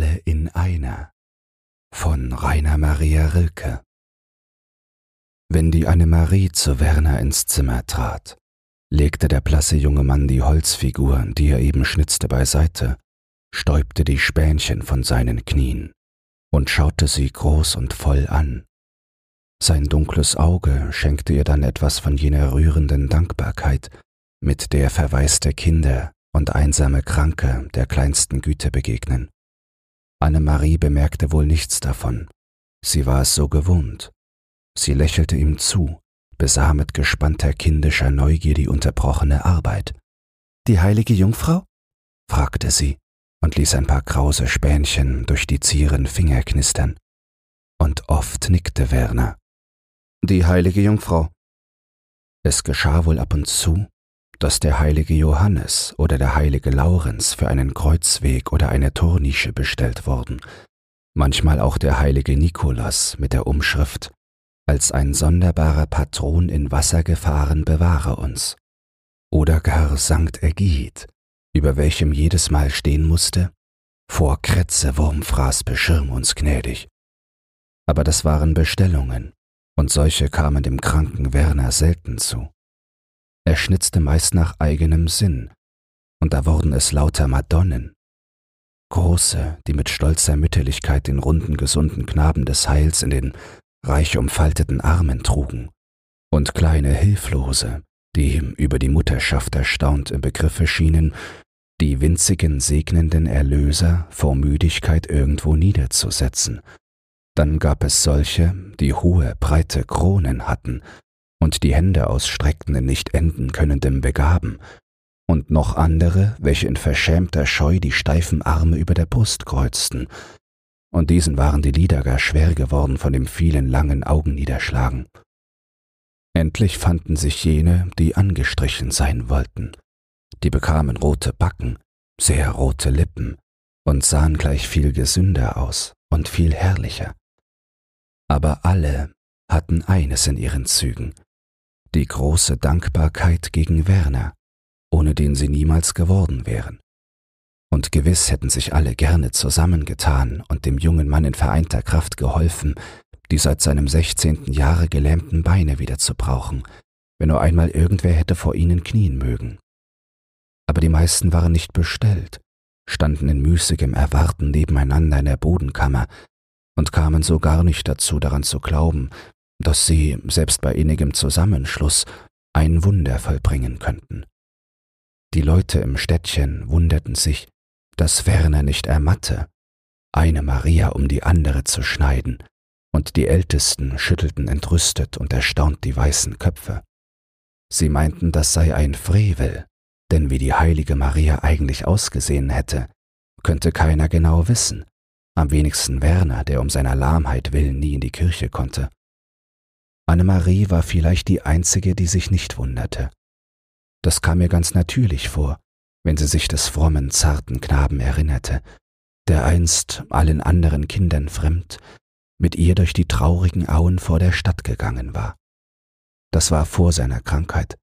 alle in einer von Rainer Maria Rilke Wenn die Annemarie zu Werner ins Zimmer trat, legte der blasse junge Mann die Holzfigur, die er eben schnitzte, beiseite, stäubte die Spänchen von seinen Knien und schaute sie groß und voll an. Sein dunkles Auge schenkte ihr dann etwas von jener rührenden Dankbarkeit, mit der verwaiste Kinder und einsame Kranke der kleinsten Güte begegnen. Annemarie bemerkte wohl nichts davon. Sie war es so gewohnt. Sie lächelte ihm zu, besah mit gespannter kindischer Neugier die unterbrochene Arbeit. Die heilige Jungfrau? fragte sie und ließ ein paar krause Spänchen durch die zieren Finger knistern. Und oft nickte Werner. Die heilige Jungfrau. Es geschah wohl ab und zu, dass der heilige Johannes oder der heilige Laurenz für einen Kreuzweg oder eine Tornische bestellt wurden, manchmal auch der heilige Nikolas mit der Umschrift Als ein sonderbarer Patron in Wassergefahren bewahre uns, oder gar Sankt Ägid, über welchem jedes Mal stehen musste, vor Kretze Wurmfraß beschirm uns gnädig. Aber das waren Bestellungen, und solche kamen dem kranken Werner selten zu. Er schnitzte meist nach eigenem Sinn, und da wurden es lauter Madonnen. Große, die mit stolzer Mütterlichkeit den runden, gesunden Knaben des Heils in den reich umfalteten Armen trugen, und kleine Hilflose, die über die Mutterschaft erstaunt im Begriffe schienen, die winzigen segnenden Erlöser vor Müdigkeit irgendwo niederzusetzen. Dann gab es solche, die hohe, breite Kronen hatten und die Hände ausstreckten in nicht enden könnendem Begaben, und noch andere, welche in verschämter Scheu die steifen Arme über der Brust kreuzten, und diesen waren die Lieder gar schwer geworden von dem vielen langen Augenniederschlagen. Endlich fanden sich jene, die angestrichen sein wollten. Die bekamen rote Backen, sehr rote Lippen und sahen gleich viel gesünder aus und viel herrlicher. Aber alle hatten eines in ihren Zügen, die große Dankbarkeit gegen Werner, ohne den sie niemals geworden wären. Und gewiss hätten sich alle gerne zusammengetan und dem jungen Mann in vereinter Kraft geholfen, die seit seinem sechzehnten Jahre gelähmten Beine wieder zu brauchen, wenn nur einmal irgendwer hätte vor ihnen knien mögen. Aber die meisten waren nicht bestellt, standen in müßigem Erwarten nebeneinander in der Bodenkammer und kamen so gar nicht dazu, daran zu glauben, dass sie, selbst bei innigem Zusammenschluss, ein Wunder vollbringen könnten. Die Leute im Städtchen wunderten sich, dass Werner nicht ermatte, eine Maria um die andere zu schneiden, und die Ältesten schüttelten entrüstet und erstaunt die weißen Köpfe. Sie meinten, das sei ein Frevel, denn wie die heilige Maria eigentlich ausgesehen hätte, könnte keiner genau wissen, am wenigsten Werner, der um seiner Lahmheit willen nie in die Kirche konnte. Annemarie war vielleicht die einzige, die sich nicht wunderte. Das kam mir ganz natürlich vor, wenn sie sich des frommen, zarten Knaben erinnerte, der einst allen anderen Kindern fremd mit ihr durch die traurigen Auen vor der Stadt gegangen war. Das war vor seiner Krankheit.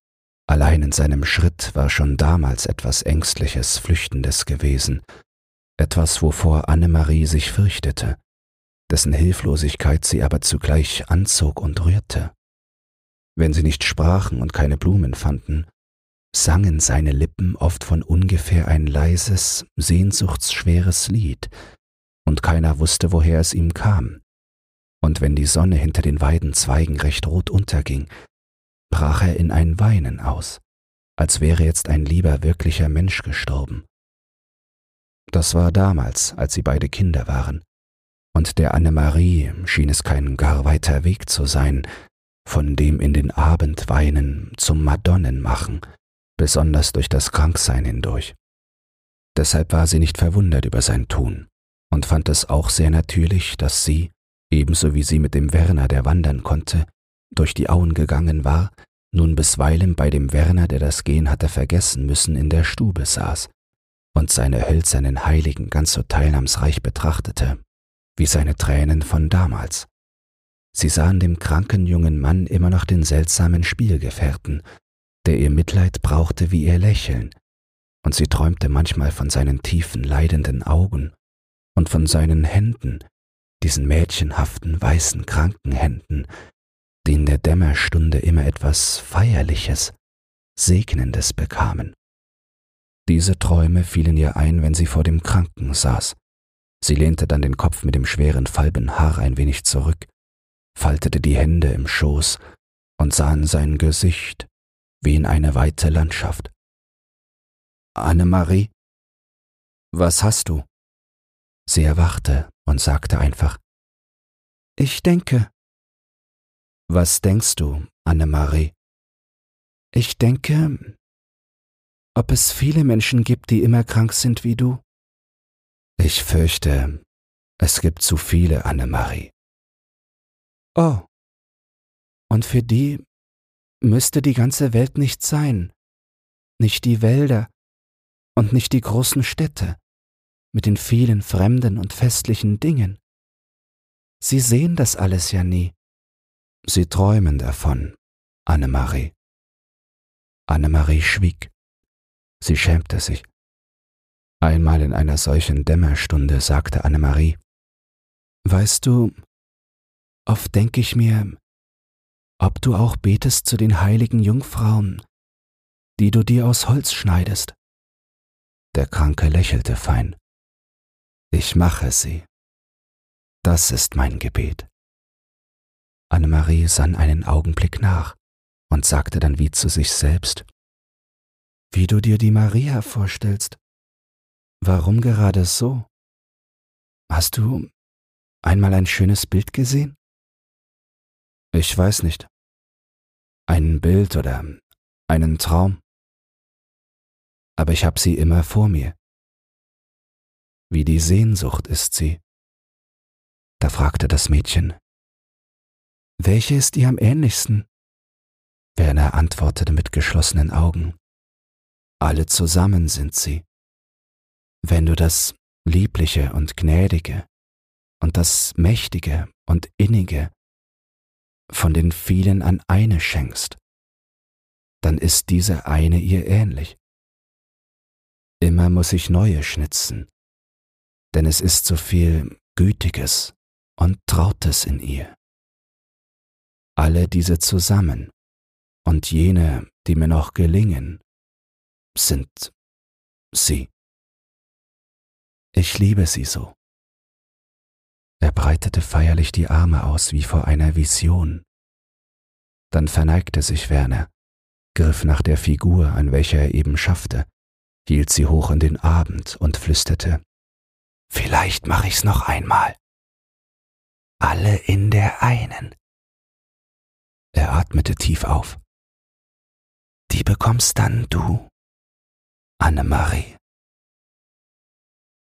Allein in seinem Schritt war schon damals etwas Ängstliches, Flüchtendes gewesen, etwas, wovor Annemarie sich fürchtete, dessen Hilflosigkeit sie aber zugleich anzog und rührte. Wenn sie nicht sprachen und keine Blumen fanden, sangen seine Lippen oft von ungefähr ein leises, sehnsuchtsschweres Lied, und keiner wusste, woher es ihm kam. Und wenn die Sonne hinter den Weidenzweigen recht rot unterging, brach er in ein Weinen aus, als wäre jetzt ein lieber wirklicher Mensch gestorben. Das war damals, als sie beide Kinder waren, und der Annemarie schien es kein gar weiter Weg zu sein, von dem in den Abendweinen zum Madonnenmachen, besonders durch das Kranksein hindurch. Deshalb war sie nicht verwundert über sein Tun und fand es auch sehr natürlich, dass sie, ebenso wie sie mit dem Werner, der wandern konnte, durch die Auen gegangen war, nun bisweilen bei dem Werner, der das Gehen hatte vergessen müssen, in der Stube saß und seine hölzernen Heiligen ganz so teilnahmsreich betrachtete, wie seine Tränen von damals. Sie sahen dem kranken jungen Mann immer noch den seltsamen Spielgefährten, der ihr Mitleid brauchte wie ihr Lächeln, und sie träumte manchmal von seinen tiefen, leidenden Augen und von seinen Händen, diesen mädchenhaften, weißen, kranken Händen, die in der Dämmerstunde immer etwas Feierliches, Segnendes bekamen. Diese Träume fielen ihr ein, wenn sie vor dem Kranken saß. Sie lehnte dann den Kopf mit dem schweren falben Haar ein wenig zurück, faltete die Hände im Schoß und sah in sein Gesicht wie in eine weite Landschaft. Annemarie, was hast du? Sie erwachte und sagte einfach, Ich denke. Was denkst du, Annemarie? Ich denke, ob es viele Menschen gibt, die immer krank sind wie du? Ich fürchte, es gibt zu viele, Annemarie. Oh. Und für die müsste die ganze Welt nicht sein, nicht die Wälder und nicht die großen Städte mit den vielen fremden und festlichen Dingen. Sie sehen das alles ja nie. Sie träumen davon, Annemarie. Annemarie schwieg. Sie schämte sich. Einmal in einer solchen Dämmerstunde sagte Annemarie, Weißt du, oft denke ich mir, ob du auch betest zu den heiligen Jungfrauen, die du dir aus Holz schneidest. Der Kranke lächelte fein. Ich mache sie. Das ist mein Gebet. Annemarie sann einen Augenblick nach und sagte dann wie zu sich selbst, wie du dir die Maria vorstellst. Warum gerade so? Hast du einmal ein schönes Bild gesehen? Ich weiß nicht. Ein Bild oder einen Traum. Aber ich habe sie immer vor mir. Wie die Sehnsucht ist sie. Da fragte das Mädchen, welche ist ihr am ähnlichsten? Werner antwortete mit geschlossenen Augen, alle zusammen sind sie. Wenn du das Liebliche und Gnädige und das Mächtige und Innige von den vielen an eine schenkst, dann ist diese eine ihr ähnlich. Immer muss ich neue schnitzen, denn es ist so viel Gütiges und Trautes in ihr. Alle diese zusammen und jene, die mir noch gelingen, sind sie. Ich liebe sie so. Er breitete feierlich die Arme aus wie vor einer Vision. Dann verneigte sich Werner, griff nach der Figur, an welcher er eben schaffte, hielt sie hoch in den Abend und flüsterte Vielleicht mach ich's noch einmal. Alle in der einen. Er atmete tief auf. Die bekommst dann du, Annemarie.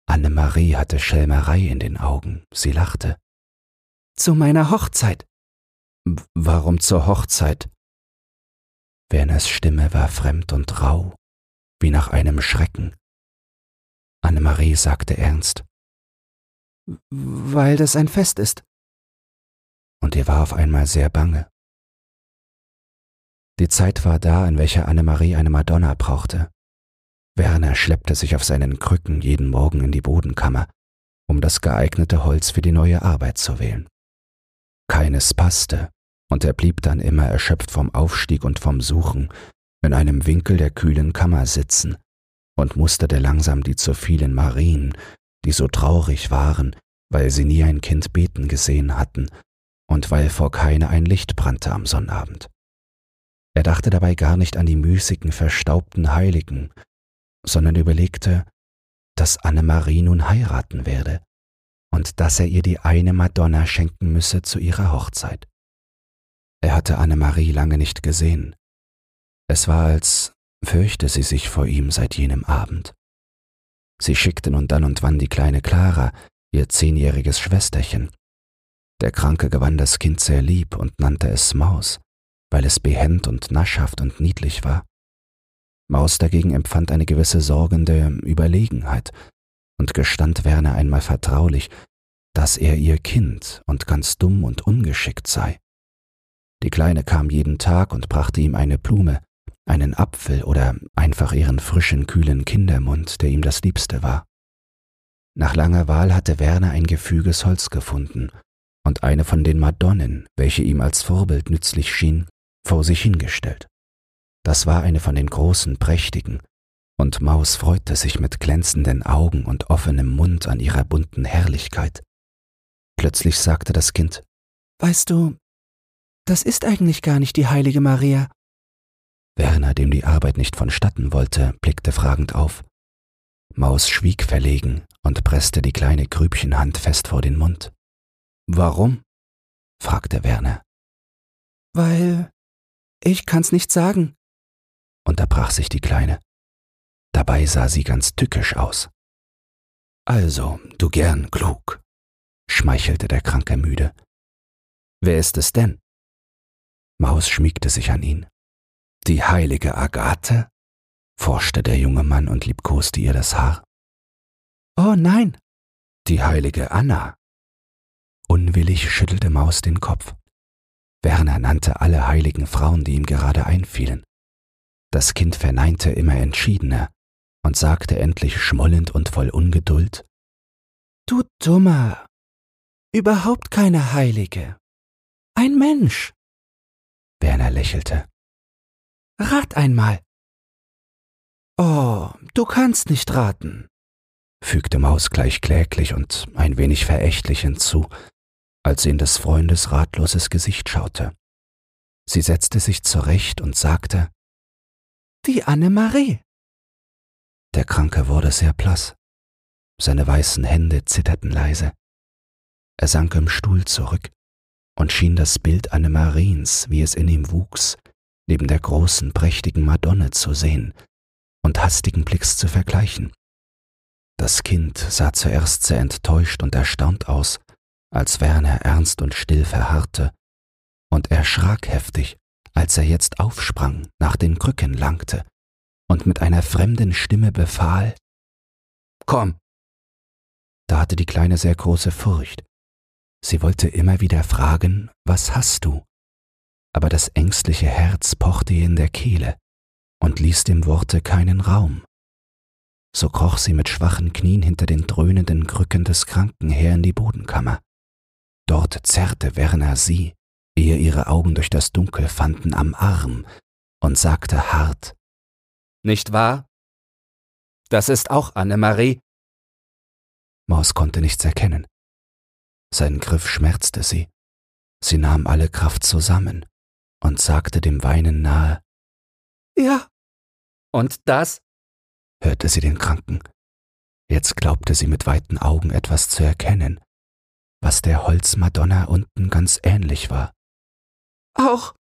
Annemarie hatte Schelmerei in den Augen. Sie lachte. Zu meiner Hochzeit. Warum zur Hochzeit? Werners Stimme war fremd und rau, wie nach einem Schrecken. Annemarie sagte ernst. Weil das ein Fest ist. Und ihr war auf einmal sehr bange. Die Zeit war da, in welcher Annemarie eine Madonna brauchte. Werner schleppte sich auf seinen Krücken jeden Morgen in die Bodenkammer, um das geeignete Holz für die neue Arbeit zu wählen. Keines passte, und er blieb dann immer erschöpft vom Aufstieg und vom Suchen in einem Winkel der kühlen Kammer sitzen und musterte langsam die zu vielen Marien, die so traurig waren, weil sie nie ein Kind beten gesehen hatten und weil vor keine ein Licht brannte am Sonnabend. Er dachte dabei gar nicht an die müßigen, verstaubten Heiligen, sondern überlegte, dass Annemarie nun heiraten werde und dass er ihr die eine Madonna schenken müsse zu ihrer Hochzeit. Er hatte Annemarie lange nicht gesehen. Es war, als fürchte sie sich vor ihm seit jenem Abend. Sie schickte nun dann und wann die kleine Clara, ihr zehnjähriges Schwesterchen. Der Kranke gewann das Kind sehr lieb und nannte es Maus, weil es behend und naschhaft und niedlich war. Maus dagegen empfand eine gewisse sorgende Überlegenheit und gestand Werner einmal vertraulich, dass er ihr Kind und ganz dumm und ungeschickt sei. Die Kleine kam jeden Tag und brachte ihm eine Blume, einen Apfel oder einfach ihren frischen, kühlen Kindermund, der ihm das Liebste war. Nach langer Wahl hatte Werner ein gefüges Holz gefunden und eine von den Madonnen, welche ihm als Vorbild nützlich schien, vor sich hingestellt. Das war eine von den großen, prächtigen, und Maus freute sich mit glänzenden Augen und offenem Mund an ihrer bunten Herrlichkeit. Plötzlich sagte das Kind, Weißt du, das ist eigentlich gar nicht die heilige Maria. Werner, dem die Arbeit nicht vonstatten wollte, blickte fragend auf. Maus schwieg verlegen und presste die kleine Grübchenhand fest vor den Mund. Warum? fragte Werner. Weil ich kann's nicht sagen, unterbrach sich die Kleine. Dabei sah sie ganz tückisch aus. Also, du gern klug, schmeichelte der Kranke müde. Wer ist es denn? Maus schmiegte sich an ihn. Die heilige Agathe? forschte der junge Mann und liebkoste ihr das Haar. Oh nein. Die heilige Anna. Unwillig schüttelte Maus den Kopf. Werner nannte alle heiligen Frauen, die ihm gerade einfielen. Das Kind verneinte immer entschiedener und sagte endlich schmollend und voll Ungeduld Du Dummer. Überhaupt keine Heilige. Ein Mensch. Werner lächelte. Rat einmal. Oh, du kannst nicht raten, fügte Maus gleich kläglich und ein wenig verächtlich hinzu, als sie in des Freundes ratloses Gesicht schaute. Sie setzte sich zurecht und sagte Die Annemarie. Der Kranke wurde sehr blass. Seine weißen Hände zitterten leise. Er sank im Stuhl zurück und schien das Bild Annemariens, wie es in ihm wuchs, neben der großen, prächtigen Madonne zu sehen und hastigen Blicks zu vergleichen. Das Kind sah zuerst sehr enttäuscht und erstaunt aus, als Werner ernst und still verharrte, und erschrak heftig, als er jetzt aufsprang, nach den Krücken langte und mit einer fremden Stimme befahl Komm. Da hatte die Kleine sehr große Furcht. Sie wollte immer wieder fragen, was hast du? Aber das ängstliche Herz pochte ihr in der Kehle und ließ dem Worte keinen Raum. So kroch sie mit schwachen Knien hinter den dröhnenden Krücken des Kranken her in die Bodenkammer. Dort zerrte Werner sie, ehe ihre Augen durch das Dunkel fanden, am Arm und sagte hart Nicht wahr? Das ist auch Annemarie. Maus konnte nichts erkennen. Sein Griff schmerzte sie. Sie nahm alle Kraft zusammen und sagte dem Weinen nahe Ja. Und das? hörte sie den Kranken. Jetzt glaubte sie mit weiten Augen etwas zu erkennen, was der Holzmadonna unten ganz ähnlich war. Auch.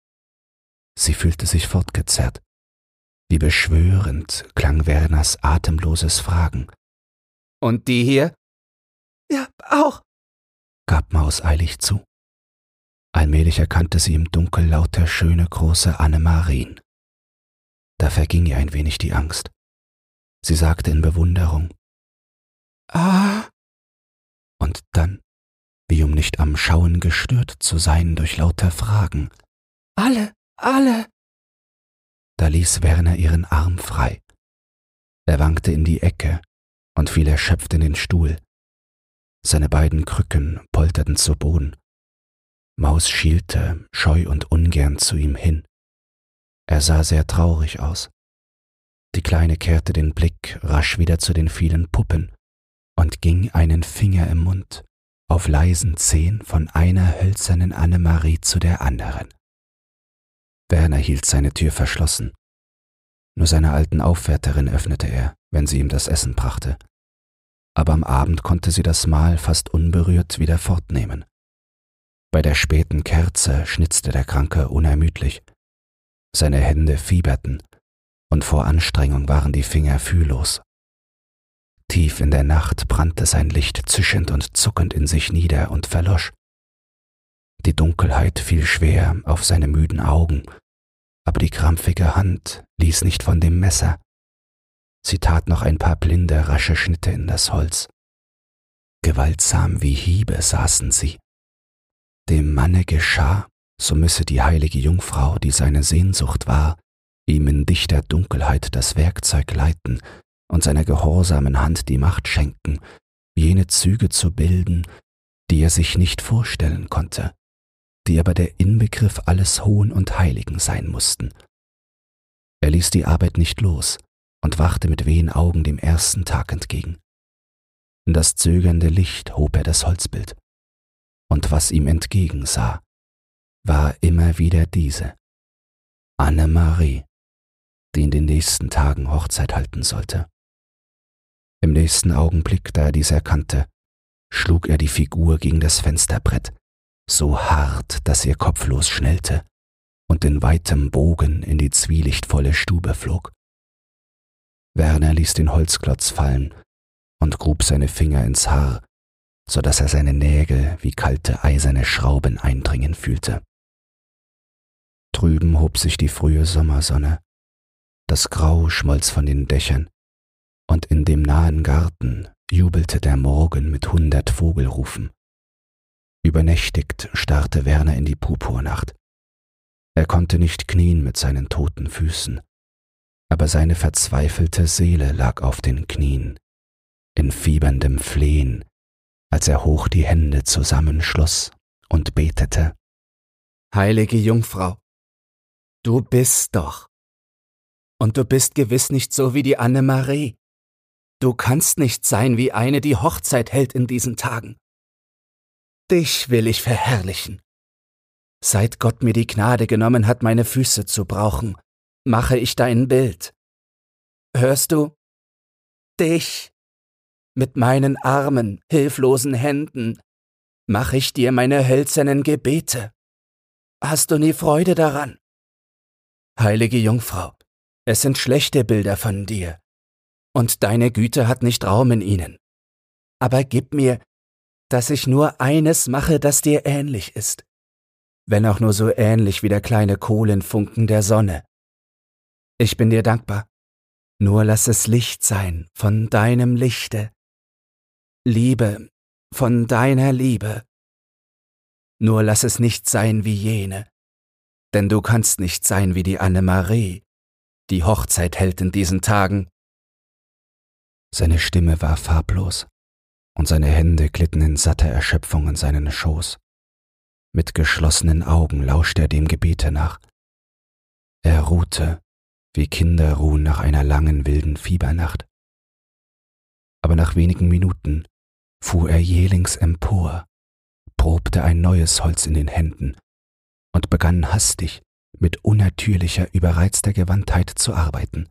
Sie fühlte sich fortgezerrt. Wie beschwörend klang Werners atemloses Fragen. Und die hier? Ja, auch, gab Maus eilig zu. Allmählich erkannte sie im Dunkel lauter schöne große Annemarien. Da verging ihr ein wenig die Angst. Sie sagte in Bewunderung Ah. Und dann, wie um nicht am Schauen gestört zu sein durch lauter Fragen. Alle, alle. Da ließ Werner ihren Arm frei. Er wankte in die Ecke und fiel erschöpft in den Stuhl. Seine beiden Krücken polterten zu Boden. Maus schielte scheu und ungern zu ihm hin. Er sah sehr traurig aus. Die Kleine kehrte den Blick rasch wieder zu den vielen Puppen und ging einen Finger im Mund auf leisen Zehen von einer hölzernen Annemarie zu der anderen. Werner hielt seine Tür verschlossen. Nur seiner alten Aufwärterin öffnete er, wenn sie ihm das Essen brachte. Aber am Abend konnte sie das Mahl fast unberührt wieder fortnehmen. Bei der späten Kerze schnitzte der Kranke unermüdlich. Seine Hände fieberten, und vor Anstrengung waren die Finger fühllos. Tief in der Nacht brannte sein Licht zischend und zuckend in sich nieder und verlosch. Die Dunkelheit fiel schwer auf seine müden Augen, aber die krampfige Hand ließ nicht von dem Messer. Sie tat noch ein paar blinde, rasche Schnitte in das Holz. Gewaltsam wie Hiebe saßen sie. Dem Manne geschah, so müsse die heilige Jungfrau, die seine Sehnsucht war, ihm in dichter Dunkelheit das Werkzeug leiten und seiner gehorsamen Hand die Macht schenken, jene Züge zu bilden, die er sich nicht vorstellen konnte, die aber der Inbegriff alles Hohen und Heiligen sein mussten. Er ließ die Arbeit nicht los und wachte mit wehen Augen dem ersten Tag entgegen. In das zögernde Licht hob er das Holzbild, und was ihm entgegensah, war immer wieder diese Anne-Marie, die in den nächsten Tagen Hochzeit halten sollte. Im nächsten Augenblick, da er dies erkannte, schlug er die Figur gegen das Fensterbrett, so hart, dass ihr kopflos schnellte und in weitem Bogen in die zwielichtvolle Stube flog. Werner ließ den Holzklotz fallen und grub seine Finger ins Haar, so dass er seine Nägel wie kalte eiserne Schrauben eindringen fühlte. Drüben hob sich die frühe Sommersonne, das Grau schmolz von den Dächern, und in dem nahen Garten jubelte der Morgen mit hundert Vogelrufen. Übernächtigt starrte Werner in die Purpurnacht. Er konnte nicht knien mit seinen toten Füßen, aber seine verzweifelte Seele lag auf den Knien, in fieberndem Flehen, als er hoch die Hände zusammenschloss und betete. Heilige Jungfrau, du bist doch. Und du bist gewiss nicht so wie die Anne-Marie. Du kannst nicht sein wie eine, die Hochzeit hält in diesen Tagen. Dich will ich verherrlichen. Seit Gott mir die Gnade genommen hat, meine Füße zu brauchen, mache ich dein Bild. Hörst du? Dich. Mit meinen armen, hilflosen Händen mache ich dir meine hölzernen Gebete. Hast du nie Freude daran? Heilige Jungfrau, es sind schlechte Bilder von dir, und deine Güte hat nicht Raum in ihnen. Aber gib mir, dass ich nur eines mache, das dir ähnlich ist, wenn auch nur so ähnlich wie der kleine Kohlenfunken der Sonne. Ich bin dir dankbar, nur lass es Licht sein von deinem Lichte, Liebe von deiner Liebe. Nur lass es nicht sein wie jene, denn du kannst nicht sein wie die Anne-Marie, die Hochzeit hält in diesen Tagen. Seine Stimme war farblos, und seine Hände glitten in satter Erschöpfung in seinen Schoß. Mit geschlossenen Augen lauschte er dem Gebete nach. Er ruhte, wie Kinder ruhen nach einer langen wilden Fiebernacht. Aber nach wenigen Minuten fuhr er jählings empor, probte ein neues Holz in den Händen und begann hastig mit unnatürlicher, überreizter Gewandtheit zu arbeiten.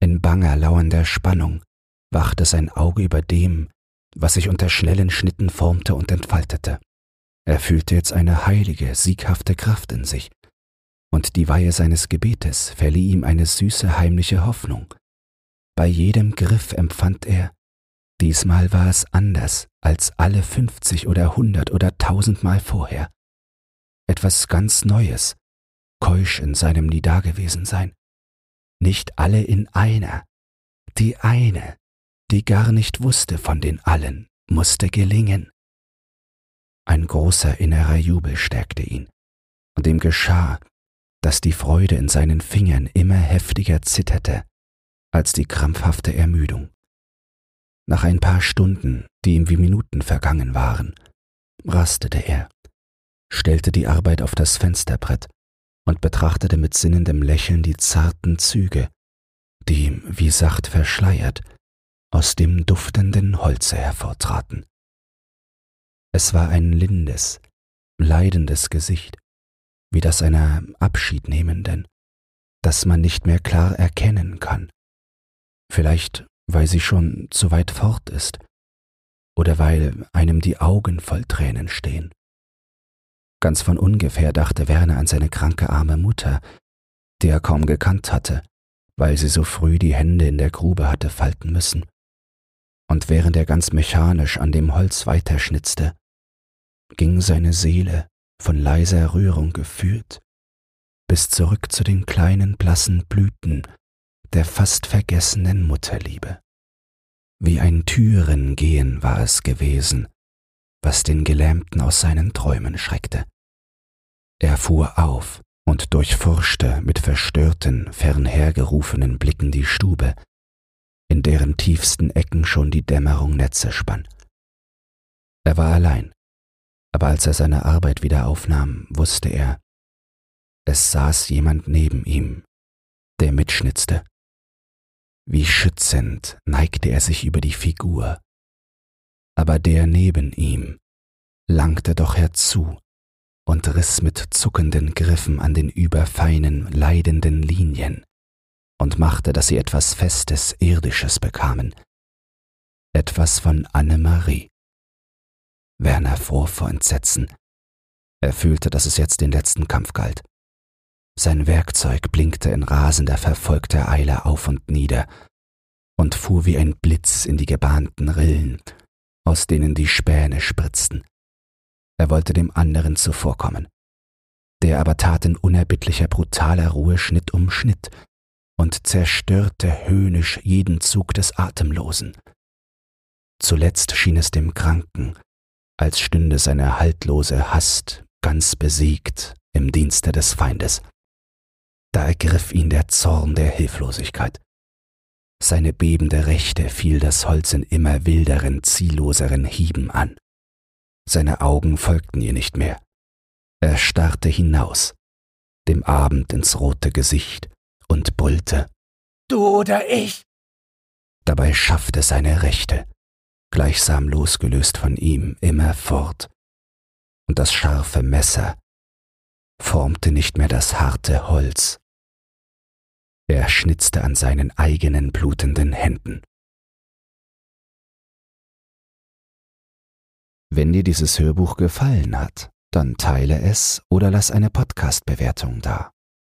In banger, lauernder Spannung wachte sein Auge über dem, was sich unter schnellen Schnitten formte und entfaltete. Er fühlte jetzt eine heilige, sieghafte Kraft in sich, und die Weihe seines Gebetes verlieh ihm eine süße, heimliche Hoffnung. Bei jedem Griff empfand er, diesmal war es anders als alle fünfzig oder hundert oder tausendmal vorher. Etwas ganz Neues, keusch in seinem nie Dagewesensein nicht alle in einer. Die eine, die gar nicht wusste von den allen, musste gelingen. Ein großer innerer Jubel stärkte ihn, und ihm geschah, dass die Freude in seinen Fingern immer heftiger zitterte als die krampfhafte Ermüdung. Nach ein paar Stunden, die ihm wie Minuten vergangen waren, rastete er, stellte die Arbeit auf das Fensterbrett und betrachtete mit sinnendem Lächeln die zarten Züge, die, wie sacht verschleiert, aus dem duftenden Holze hervortraten. Es war ein lindes, leidendes Gesicht, wie das einer Abschiednehmenden, das man nicht mehr klar erkennen kann. Vielleicht, weil sie schon zu weit fort ist, oder weil einem die Augen voll Tränen stehen. Ganz von ungefähr dachte Werner an seine kranke arme Mutter, die er kaum gekannt hatte, weil sie so früh die Hände in der Grube hatte falten müssen. Und während er ganz mechanisch an dem Holz weiterschnitzte, ging seine Seele von leiser Rührung geführt bis zurück zu den kleinen blassen Blüten der fast vergessenen Mutterliebe. Wie ein Türengehen war es gewesen, was den Gelähmten aus seinen Träumen schreckte. Er fuhr auf und durchforschte mit verstörten, fernhergerufenen Blicken die Stube, in deren tiefsten Ecken schon die Dämmerung Netze spann. Er war allein, aber als er seine Arbeit wieder aufnahm, wusste er, es saß jemand neben ihm, der mitschnitzte. Wie schützend neigte er sich über die Figur, aber der neben ihm langte doch herzu und riss mit zuckenden Griffen an den überfeinen, leidenden Linien und machte, dass sie etwas Festes, Irdisches bekamen. Etwas von Anne-Marie. Werner fror vor Entsetzen. Er fühlte, dass es jetzt den letzten Kampf galt. Sein Werkzeug blinkte in rasender, verfolgter Eile auf und nieder und fuhr wie ein Blitz in die gebahnten Rillen, aus denen die Späne spritzten. Er wollte dem anderen zuvorkommen. Der aber tat in unerbittlicher, brutaler Ruhe Schnitt um Schnitt und zerstörte höhnisch jeden Zug des Atemlosen. Zuletzt schien es dem Kranken, als stünde seine haltlose Hast ganz besiegt im Dienste des Feindes. Da ergriff ihn der Zorn der Hilflosigkeit. Seine bebende Rechte fiel das Holz in immer wilderen, zielloseren Hieben an. Seine Augen folgten ihr nicht mehr. Er starrte hinaus, dem Abend ins rote Gesicht, und brüllte Du oder ich. Dabei schaffte seine Rechte, gleichsam losgelöst von ihm, immer fort, und das scharfe Messer formte nicht mehr das harte Holz. Er schnitzte an seinen eigenen blutenden Händen. Wenn dir dieses Hörbuch gefallen hat, dann teile es oder lass eine Podcast-Bewertung da.